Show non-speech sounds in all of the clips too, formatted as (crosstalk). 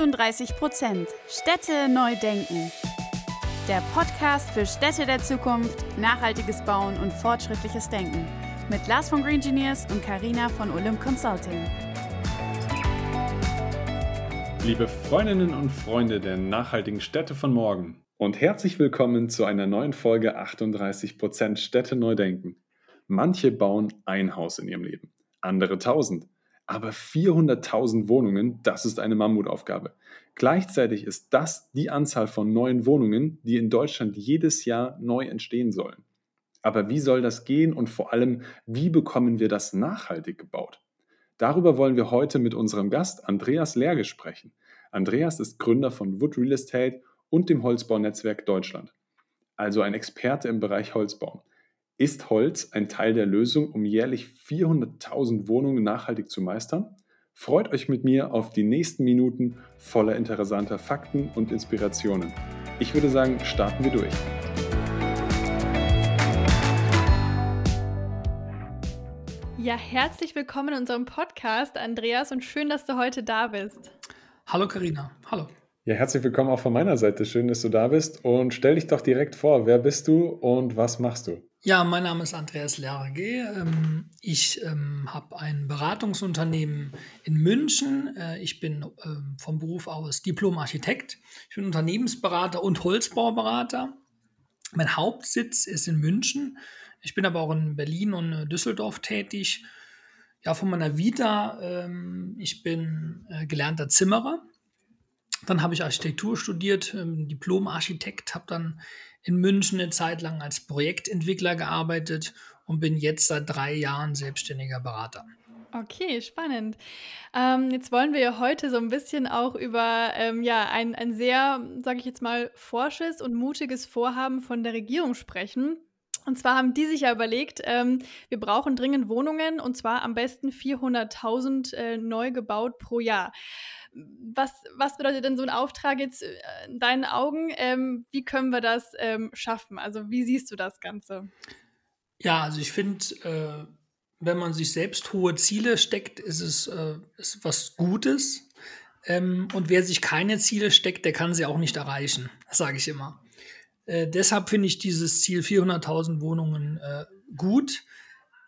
38 Prozent Städte neu denken. Der Podcast für Städte der Zukunft, nachhaltiges Bauen und fortschrittliches Denken. Mit Lars von Green Engineers und Karina von Olymp Consulting. Liebe Freundinnen und Freunde der nachhaltigen Städte von morgen und herzlich willkommen zu einer neuen Folge 38 Prozent Städte neu denken. Manche bauen ein Haus in ihrem Leben, andere tausend. Aber 400.000 Wohnungen, das ist eine Mammutaufgabe. Gleichzeitig ist das die Anzahl von neuen Wohnungen, die in Deutschland jedes Jahr neu entstehen sollen. Aber wie soll das gehen und vor allem, wie bekommen wir das nachhaltig gebaut? Darüber wollen wir heute mit unserem Gast Andreas Lerge sprechen. Andreas ist Gründer von Wood Real Estate und dem Holzbaunetzwerk Deutschland, also ein Experte im Bereich Holzbau. Ist Holz ein Teil der Lösung, um jährlich 400.000 Wohnungen nachhaltig zu meistern? Freut euch mit mir auf die nächsten Minuten voller interessanter Fakten und Inspirationen. Ich würde sagen, starten wir durch. Ja, herzlich willkommen in unserem Podcast, Andreas, und schön, dass du heute da bist. Hallo Karina, hallo. Ja, herzlich willkommen auch von meiner Seite. Schön, dass du da bist und stell dich doch direkt vor. Wer bist du und was machst du? Ja, mein Name ist Andreas Lerge. Ähm, ich ähm, habe ein Beratungsunternehmen in München. Äh, ich bin ähm, vom Beruf aus Diplom-Architekt. Ich bin Unternehmensberater und Holzbauberater. Mein Hauptsitz ist in München. Ich bin aber auch in Berlin und äh, Düsseldorf tätig. Ja, von meiner Vita, ich bin äh, gelernter Zimmerer. Dann habe ich Architektur studiert, Diplom-Architekt, habe dann in München eine Zeit lang als Projektentwickler gearbeitet und bin jetzt seit drei Jahren selbstständiger Berater. Okay, spannend. Ähm, jetzt wollen wir ja heute so ein bisschen auch über ähm, ja, ein, ein sehr, sage ich jetzt mal, forsches und mutiges Vorhaben von der Regierung sprechen. Und zwar haben die sich ja überlegt, ähm, wir brauchen dringend Wohnungen und zwar am besten 400.000 äh, neu gebaut pro Jahr. Was, was bedeutet denn so ein Auftrag jetzt äh, in deinen Augen? Ähm, wie können wir das ähm, schaffen? Also wie siehst du das Ganze? Ja, also ich finde, äh, wenn man sich selbst hohe Ziele steckt, ist es äh, ist was Gutes. Ähm, und wer sich keine Ziele steckt, der kann sie auch nicht erreichen. Sage ich immer. Äh, deshalb finde ich dieses Ziel 400.000 Wohnungen äh, gut.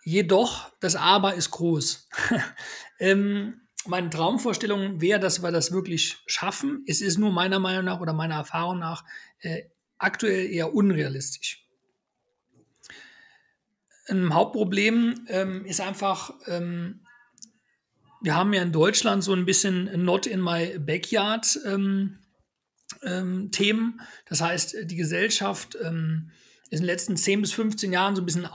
Jedoch, das Aber ist groß. (laughs) ähm, meine Traumvorstellung wäre, dass wir das wirklich schaffen. Es ist nur meiner Meinung nach oder meiner Erfahrung nach äh, aktuell eher unrealistisch. Ein Hauptproblem ähm, ist einfach, ähm, wir haben ja in Deutschland so ein bisschen Not in my backyard ähm, ähm Themen. Das heißt, die Gesellschaft ähm, ist in den letzten 10 bis 15 Jahren so ein bisschen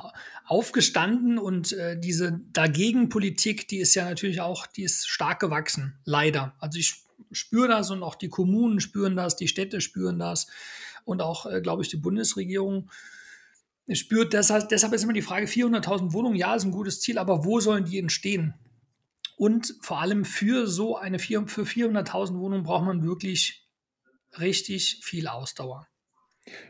aufgestanden und äh, diese Dagegenpolitik, die ist ja natürlich auch, die ist stark gewachsen, leider. Also ich spüre das und auch die Kommunen spüren das, die Städte spüren das und auch, äh, glaube ich, die Bundesregierung spürt das. Deshalb ist immer die Frage, 400.000 Wohnungen, ja, ist ein gutes Ziel, aber wo sollen die entstehen? Und vor allem für so eine, für 400.000 Wohnungen braucht man wirklich richtig viel Ausdauer.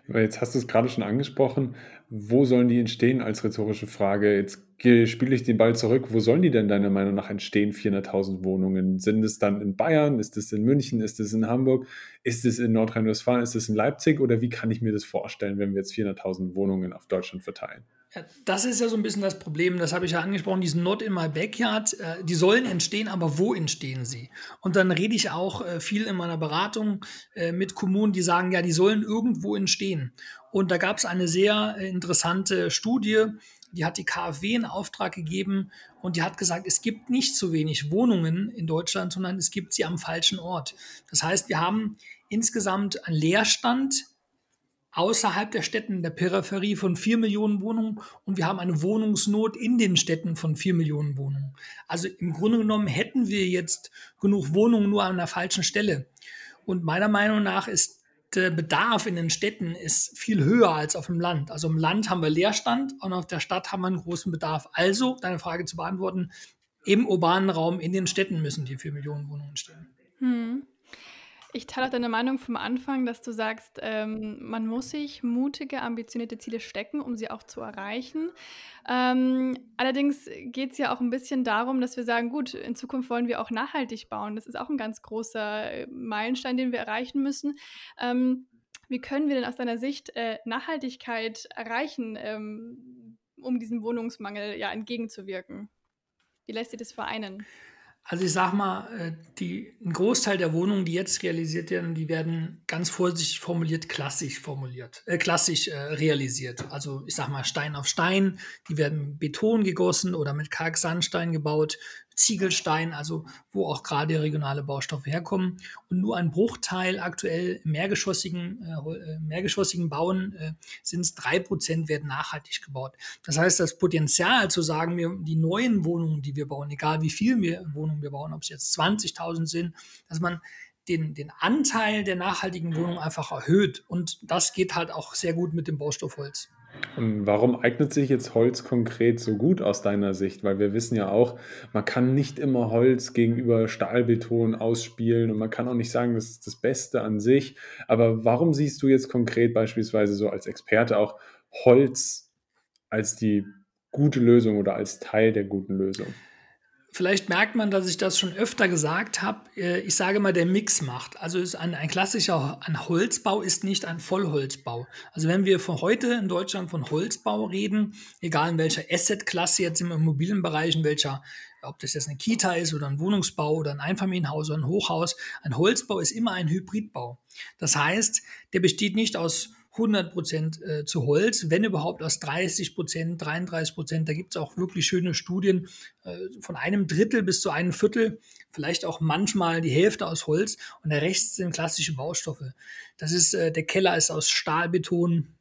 Jetzt hast du es gerade schon angesprochen. Wo sollen die entstehen als rhetorische Frage? Jetzt spiele ich den Ball zurück. Wo sollen die denn deiner Meinung nach entstehen, 400.000 Wohnungen? Sind es dann in Bayern? Ist es in München? Ist es in Hamburg? Ist es in Nordrhein-Westfalen? Ist es in Leipzig? Oder wie kann ich mir das vorstellen, wenn wir jetzt 400.000 Wohnungen auf Deutschland verteilen? Ja, das ist ja so ein bisschen das Problem, das habe ich ja angesprochen, diesen Not in my backyard, äh, die sollen entstehen, aber wo entstehen sie? Und dann rede ich auch äh, viel in meiner Beratung äh, mit Kommunen, die sagen, ja, die sollen irgendwo entstehen. Und da gab es eine sehr interessante Studie, die hat die KfW in Auftrag gegeben und die hat gesagt, es gibt nicht zu wenig Wohnungen in Deutschland, sondern es gibt sie am falschen Ort. Das heißt, wir haben insgesamt einen Leerstand außerhalb der Städten der Peripherie von 4 Millionen Wohnungen und wir haben eine Wohnungsnot in den Städten von 4 Millionen Wohnungen. Also im Grunde genommen hätten wir jetzt genug Wohnungen nur an der falschen Stelle. Und meiner Meinung nach ist der Bedarf in den Städten ist viel höher als auf dem Land. Also im Land haben wir Leerstand und auf der Stadt haben wir einen großen Bedarf. Also, deine Frage zu beantworten, im urbanen Raum in den Städten müssen die 4 Millionen Wohnungen stehen. Hm. Ich teile auch deine Meinung vom Anfang, dass du sagst, ähm, man muss sich mutige, ambitionierte Ziele stecken, um sie auch zu erreichen. Ähm, allerdings geht es ja auch ein bisschen darum, dass wir sagen, gut, in Zukunft wollen wir auch nachhaltig bauen. Das ist auch ein ganz großer äh, Meilenstein, den wir erreichen müssen. Ähm, wie können wir denn aus deiner Sicht äh, Nachhaltigkeit erreichen, ähm, um diesem Wohnungsmangel ja entgegenzuwirken? Wie lässt sich das vereinen? Also ich sag mal, äh, die, ein Großteil der Wohnungen, die jetzt realisiert werden, die werden ganz vorsichtig formuliert, klassisch formuliert, äh, klassisch äh, realisiert. Also ich sag mal Stein auf Stein, die werden Beton gegossen oder mit Kalksandstein gebaut. Ziegelstein, also wo auch gerade regionale Baustoffe herkommen. Und nur ein Bruchteil aktuell mehrgeschossigen, äh, mehrgeschossigen Bauen äh, sind es drei Prozent werden nachhaltig gebaut. Das heißt, das Potenzial zu sagen, wir, die neuen Wohnungen, die wir bauen, egal wie viel wir Wohnungen wir bauen, ob es jetzt 20.000 sind, dass man den, den Anteil der nachhaltigen Wohnungen einfach erhöht. Und das geht halt auch sehr gut mit dem Baustoffholz. Und warum eignet sich jetzt Holz konkret so gut aus deiner Sicht? Weil wir wissen ja auch, man kann nicht immer Holz gegenüber Stahlbeton ausspielen und man kann auch nicht sagen, das ist das Beste an sich. Aber warum siehst du jetzt konkret beispielsweise so als Experte auch Holz als die gute Lösung oder als Teil der guten Lösung? Vielleicht merkt man, dass ich das schon öfter gesagt habe. Äh, ich sage mal, der Mix macht. Also ist ein, ein klassischer ein Holzbau ist nicht ein Vollholzbau. Also wenn wir von heute in Deutschland von Holzbau reden, egal in welcher Assetklasse jetzt im Immobilienbereich, in welcher, ob das jetzt eine Kita ist oder ein Wohnungsbau oder ein Einfamilienhaus oder ein Hochhaus, ein Holzbau ist immer ein Hybridbau. Das heißt, der besteht nicht aus 100 Prozent äh, zu Holz, wenn überhaupt aus 30 Prozent, 33 Prozent. Da gibt es auch wirklich schöne Studien äh, von einem Drittel bis zu einem Viertel, vielleicht auch manchmal die Hälfte aus Holz und der Rest sind klassische Baustoffe. Das ist, äh, der Keller ist aus Stahlbeton,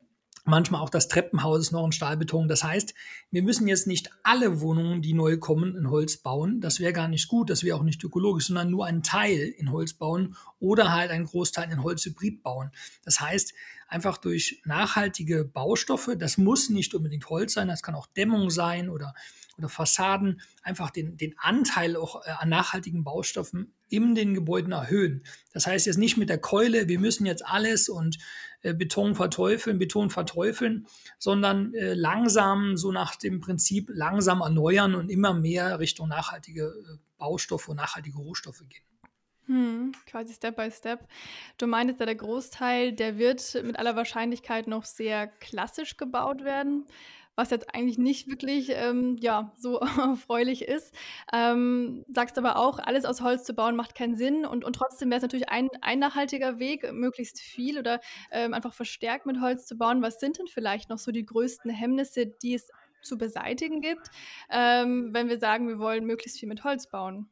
Manchmal auch das Treppenhaus ist noch in Stahlbeton. Das heißt, wir müssen jetzt nicht alle Wohnungen, die neu kommen, in Holz bauen. Das wäre gar nicht gut, das wäre auch nicht ökologisch, sondern nur einen Teil in Holz bauen oder halt einen Großteil in Holzhybrid bauen. Das heißt, einfach durch nachhaltige Baustoffe, das muss nicht unbedingt Holz sein, das kann auch Dämmung sein oder oder Fassaden einfach den, den Anteil auch äh, an nachhaltigen Baustoffen in den Gebäuden erhöhen. Das heißt jetzt nicht mit der Keule, wir müssen jetzt alles und äh, Beton verteufeln, Beton verteufeln, sondern äh, langsam, so nach dem Prinzip, langsam erneuern und immer mehr Richtung nachhaltige äh, Baustoffe und nachhaltige Rohstoffe gehen. Hm, quasi Step by Step. Du meintest ja, der Großteil, der wird mit aller Wahrscheinlichkeit noch sehr klassisch gebaut werden was jetzt eigentlich nicht wirklich ähm, ja, so (laughs) erfreulich ist. Ähm, sagst aber auch, alles aus Holz zu bauen macht keinen Sinn und, und trotzdem wäre es natürlich ein, ein nachhaltiger Weg, möglichst viel oder ähm, einfach verstärkt mit Holz zu bauen. Was sind denn vielleicht noch so die größten Hemmnisse, die es zu beseitigen gibt, ähm, wenn wir sagen, wir wollen möglichst viel mit Holz bauen?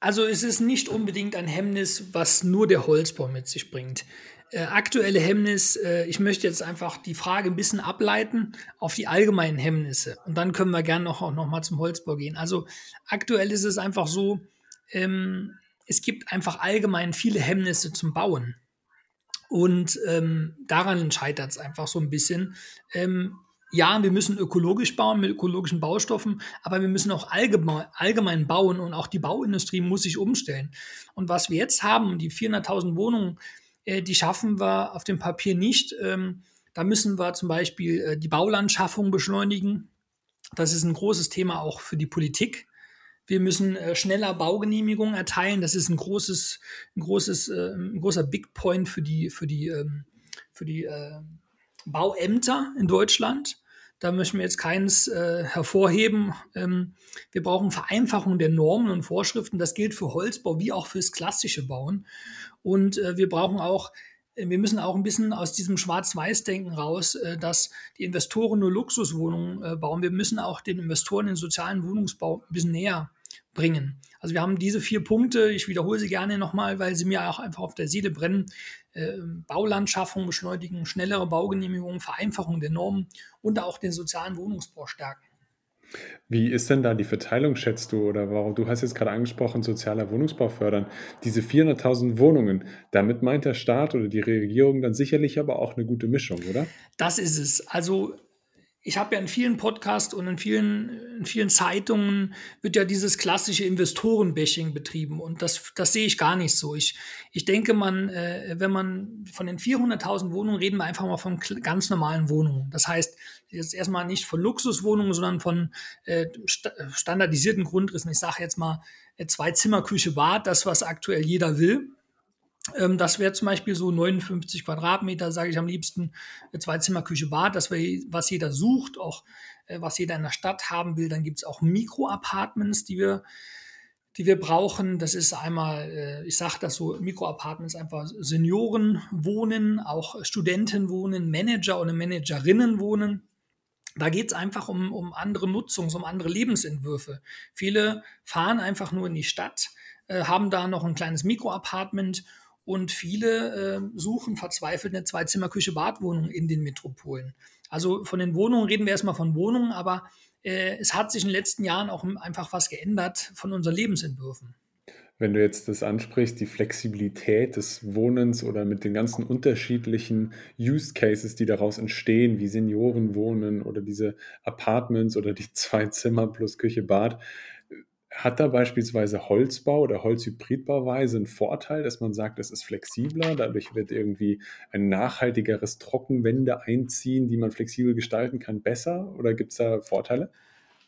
Also es ist nicht unbedingt ein Hemmnis, was nur der Holzbau mit sich bringt. Äh, aktuelle Hemmnis, äh, ich möchte jetzt einfach die Frage ein bisschen ableiten auf die allgemeinen Hemmnisse. Und dann können wir gerne noch, noch mal zum Holzbau gehen. Also aktuell ist es einfach so, ähm, es gibt einfach allgemein viele Hemmnisse zum Bauen. Und ähm, daran scheitert es einfach so ein bisschen. Ähm, ja, wir müssen ökologisch bauen mit ökologischen Baustoffen, aber wir müssen auch allgemein, allgemein bauen und auch die Bauindustrie muss sich umstellen. Und was wir jetzt haben, die 400.000 Wohnungen, die schaffen wir auf dem Papier nicht. Ähm, da müssen wir zum Beispiel äh, die Baulandschaffung beschleunigen. Das ist ein großes Thema auch für die Politik. Wir müssen äh, schneller Baugenehmigungen erteilen. Das ist ein großes, ein großes, äh, ein großer Big Point für die, für die, ähm, für die äh, Bauämter in Deutschland. Da möchten wir jetzt keins äh, hervorheben. Ähm, wir brauchen Vereinfachung der Normen und Vorschriften. Das gilt für Holzbau wie auch fürs klassische Bauen. Und äh, wir brauchen auch, äh, wir müssen auch ein bisschen aus diesem Schwarz-Weiß-Denken raus, äh, dass die Investoren nur Luxuswohnungen äh, bauen. Wir müssen auch den Investoren den sozialen Wohnungsbau ein bisschen näher bringen. Also wir haben diese vier Punkte, ich wiederhole sie gerne nochmal, weil sie mir auch einfach auf der Seele brennen. Äh, Baulandschaffung beschleunigen, schnellere Baugenehmigungen, Vereinfachung der Normen und auch den sozialen Wohnungsbau stärken. Wie ist denn da die Verteilung, schätzt du? Oder warum? Du hast jetzt gerade angesprochen, sozialer Wohnungsbau fördern. Diese 400.000 Wohnungen, damit meint der Staat oder die Regierung dann sicherlich aber auch eine gute Mischung, oder? Das ist es. Also ich habe ja in vielen Podcasts und in vielen, in vielen Zeitungen wird ja dieses klassische Investorenbashing betrieben und das, das sehe ich gar nicht so. Ich, ich denke, man, äh, wenn man von den 400.000 Wohnungen reden wir einfach mal von ganz normalen Wohnungen. Das heißt, jetzt erstmal nicht von Luxuswohnungen, sondern von äh, st standardisierten Grundrissen. Ich sage jetzt mal äh, zwei Zimmer, Küche, Bad, das, was aktuell jeder will. Ähm, das wäre zum Beispiel so 59 Quadratmeter, sage ich am liebsten, äh, zwei Zimmer, Küche, Bad, das wäre, was jeder sucht, auch äh, was jeder in der Stadt haben will. Dann gibt es auch Mikroapartments, die wir, die wir brauchen. Das ist einmal, äh, ich sage das so, Mikroapartments einfach Senioren wohnen, auch Studenten wohnen, Manager oder Managerinnen wohnen. Da geht es einfach um, um andere Nutzungs-, um andere Lebensentwürfe. Viele fahren einfach nur in die Stadt, haben da noch ein kleines Mikroapartment und viele äh, suchen verzweifelt eine Zwei-Zimmer-Küche-Badwohnung in den Metropolen. Also von den Wohnungen reden wir erstmal von Wohnungen, aber äh, es hat sich in den letzten Jahren auch einfach was geändert von unseren Lebensentwürfen. Wenn du jetzt das ansprichst, die Flexibilität des Wohnens oder mit den ganzen unterschiedlichen Use Cases, die daraus entstehen, wie Senioren wohnen oder diese Apartments oder die (laughs) zwei Zimmer plus Küche, Bad, hat da beispielsweise Holzbau oder Holzhybridbauweise einen Vorteil, dass man sagt, es ist flexibler, dadurch wird irgendwie ein nachhaltigeres Trockenwände einziehen, die man flexibel gestalten kann, besser? Oder gibt es da Vorteile?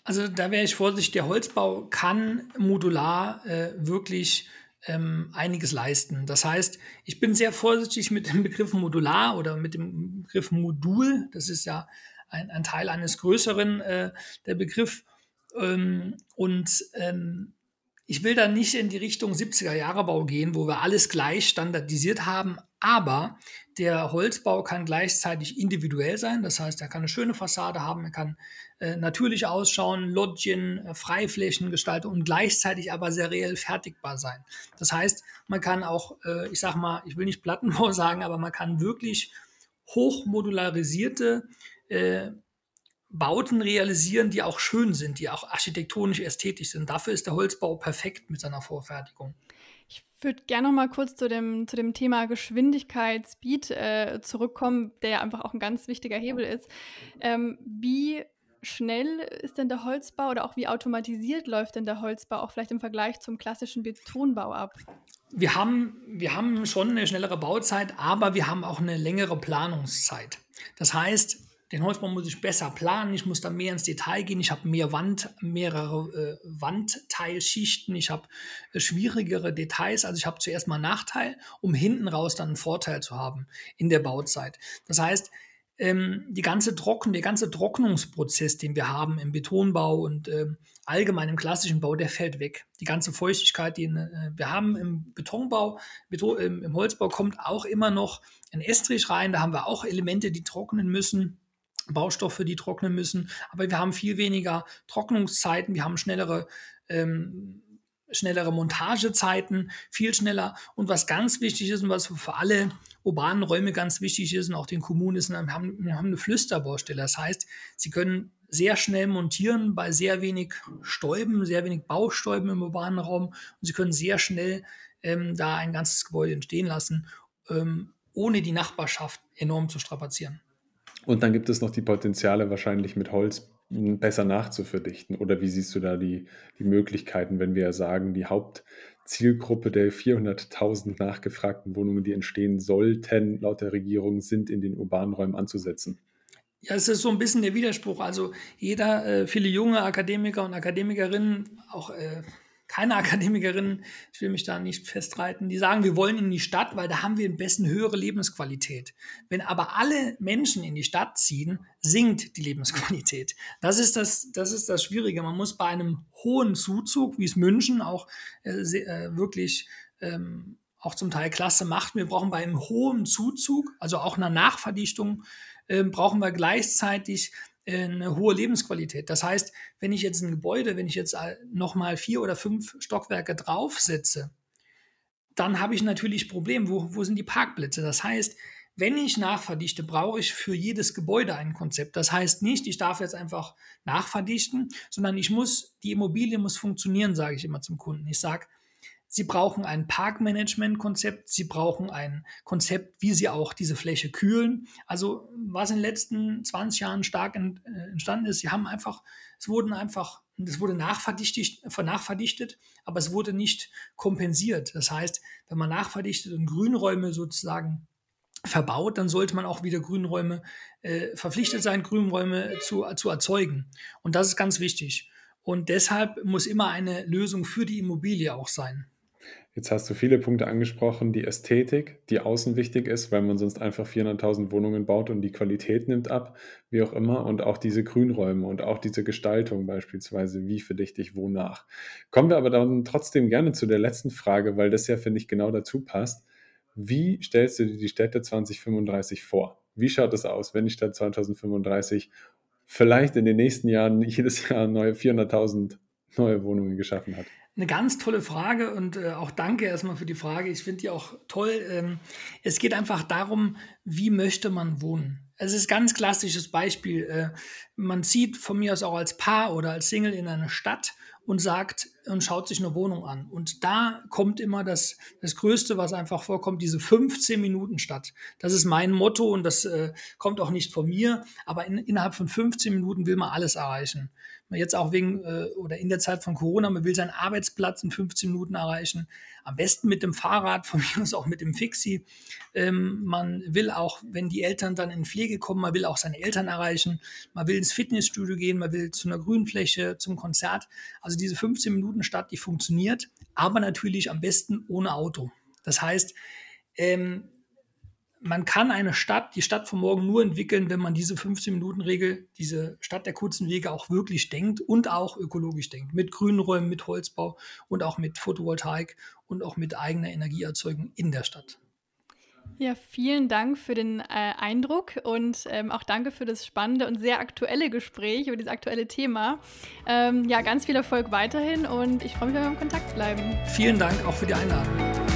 Also da wäre ich vorsichtig, der Holzbau kann modular äh, wirklich ähm, einiges leisten. Das heißt, ich bin sehr vorsichtig mit dem Begriff modular oder mit dem Begriff Modul. Das ist ja ein, ein Teil eines größeren, äh, der Begriff. Ähm, und ähm, ich will da nicht in die Richtung 70er-Jahre-Bau gehen, wo wir alles gleich standardisiert haben, aber der Holzbau kann gleichzeitig individuell sein. Das heißt, er kann eine schöne Fassade haben, er kann äh, natürlich ausschauen, Loggien, äh, Freiflächen gestalten und gleichzeitig aber seriell fertigbar sein. Das heißt, man kann auch, äh, ich sag mal, ich will nicht Plattenbau (laughs) sagen, aber man kann wirklich hochmodularisierte äh, Bauten realisieren, die auch schön sind, die auch architektonisch ästhetisch sind. Dafür ist der Holzbau perfekt mit seiner Vorfertigung. Ich würde gerne noch mal kurz zu dem, zu dem Thema Geschwindigkeit, Speed äh, zurückkommen, der ja einfach auch ein ganz wichtiger Hebel ist. Ähm, wie schnell ist denn der Holzbau oder auch wie automatisiert läuft denn der Holzbau auch vielleicht im Vergleich zum klassischen Betonbau ab? Wir haben, wir haben schon eine schnellere Bauzeit, aber wir haben auch eine längere Planungszeit. Das heißt, den Holzbau muss ich besser planen, ich muss da mehr ins Detail gehen, ich habe mehr Wand, mehrere äh, Wandteilschichten, ich habe äh, schwierigere Details, also ich habe zuerst mal einen Nachteil, um hinten raus dann einen Vorteil zu haben in der Bauzeit. Das heißt, ähm, die ganze Trocken, der ganze Trocknungsprozess, den wir haben im Betonbau und äh, allgemein im klassischen Bau, der fällt weg. Die ganze Feuchtigkeit, die äh, wir haben im Betonbau, Beton, im, im Holzbau kommt auch immer noch ein Estrich rein, da haben wir auch Elemente, die trocknen müssen Baustoffe, die trocknen müssen. Aber wir haben viel weniger Trocknungszeiten, wir haben schnellere, ähm, schnellere Montagezeiten, viel schneller. Und was ganz wichtig ist und was für alle urbanen Räume ganz wichtig ist und auch den Kommunen ist, wir haben, wir haben eine Flüsterbaustelle. Das heißt, sie können sehr schnell montieren bei sehr wenig Stäuben, sehr wenig Baustäuben im urbanen Raum und sie können sehr schnell ähm, da ein ganzes Gebäude entstehen lassen, ähm, ohne die Nachbarschaft enorm zu strapazieren. Und dann gibt es noch die Potenziale, wahrscheinlich mit Holz besser nachzuverdichten. Oder wie siehst du da die, die Möglichkeiten, wenn wir sagen, die Hauptzielgruppe der 400.000 nachgefragten Wohnungen, die entstehen sollten, laut der Regierung, sind in den urbanen Räumen anzusetzen? Ja, es ist so ein bisschen der Widerspruch. Also jeder, äh, viele junge Akademiker und Akademikerinnen, auch äh, keine (laughs) Akademikerin, ich will mich da nicht festreiten, die sagen, wir wollen in die Stadt, weil da haben wir am besten höhere Lebensqualität. Wenn aber alle Menschen in die Stadt ziehen, sinkt die Lebensqualität. Das ist das, das, ist das Schwierige. Man muss bei einem hohen Zuzug, wie es München auch äh, äh, wirklich ähm, auch zum Teil klasse macht, wir brauchen bei einem hohen Zuzug, also auch einer Nachverdichtung, äh, brauchen wir gleichzeitig eine hohe Lebensqualität. Das heißt, wenn ich jetzt ein Gebäude, wenn ich jetzt nochmal vier oder fünf Stockwerke draufsetze, dann habe ich natürlich Probleme. Wo, wo sind die Parkplätze? Das heißt, wenn ich nachverdichte, brauche ich für jedes Gebäude ein Konzept. Das heißt nicht, ich darf jetzt einfach nachverdichten, sondern ich muss, die Immobilie muss funktionieren, sage ich immer zum Kunden. Ich sage, Sie brauchen ein Parkmanagement-Konzept. Sie brauchen ein Konzept, wie Sie auch diese Fläche kühlen. Also was in den letzten 20 Jahren stark äh, entstanden ist, Sie haben einfach, es wurden einfach, es wurde nachverdichtet, nachverdichtet, aber es wurde nicht kompensiert. Das heißt, wenn man nachverdichtet und Grünräume sozusagen verbaut, dann sollte man auch wieder Grünräume äh, verpflichtet sein, Grünräume zu, zu erzeugen. Und das ist ganz wichtig. Und deshalb muss immer eine Lösung für die Immobilie auch sein. Jetzt hast du viele Punkte angesprochen, die Ästhetik, die außen wichtig ist, weil man sonst einfach 400.000 Wohnungen baut und die Qualität nimmt ab, wie auch immer, und auch diese Grünräume und auch diese Gestaltung beispielsweise, wie verdichte ich wonach. Kommen wir aber dann trotzdem gerne zu der letzten Frage, weil das ja, finde ich, genau dazu passt. Wie stellst du dir die Städte 2035 vor? Wie schaut es aus, wenn die Stadt 2035 vielleicht in den nächsten Jahren jedes Jahr neue 400.000 neue Wohnungen geschaffen hat? Eine ganz tolle Frage und äh, auch danke erstmal für die Frage. Ich finde die auch toll. Ähm, es geht einfach darum, wie möchte man wohnen? Es ist ganz klassisches Beispiel. Äh, man zieht von mir aus auch als Paar oder als Single in eine Stadt und sagt und schaut sich eine Wohnung an. Und da kommt immer das, das Größte, was einfach vorkommt, diese 15 Minuten Stadt. Das ist mein Motto und das äh, kommt auch nicht von mir, aber in, innerhalb von 15 Minuten will man alles erreichen jetzt auch wegen äh, oder in der Zeit von Corona, man will seinen Arbeitsplatz in 15 Minuten erreichen. Am besten mit dem Fahrrad, (laughs) von mir aus auch mit dem Fixie. Ähm, man will auch, wenn die Eltern dann in Pflege kommen, man will auch seine Eltern erreichen. Man will ins Fitnessstudio gehen, man will zu einer Grünfläche, zum Konzert. Also diese 15 Minuten Stadt, die funktioniert, aber natürlich am besten ohne Auto. Das heißt, ähm, man kann eine Stadt, die Stadt von morgen nur entwickeln, wenn man diese 15-Minuten-Regel, diese Stadt der kurzen Wege auch wirklich denkt und auch ökologisch denkt. Mit Grünräumen, mit Holzbau und auch mit Photovoltaik und auch mit eigener Energieerzeugung in der Stadt. Ja, vielen Dank für den äh, Eindruck und ähm, auch danke für das spannende und sehr aktuelle Gespräch über dieses aktuelle Thema. Ähm, ja, ganz viel Erfolg weiterhin und ich freue mich, wenn wir im Kontakt bleiben. Vielen Dank auch für die Einladung.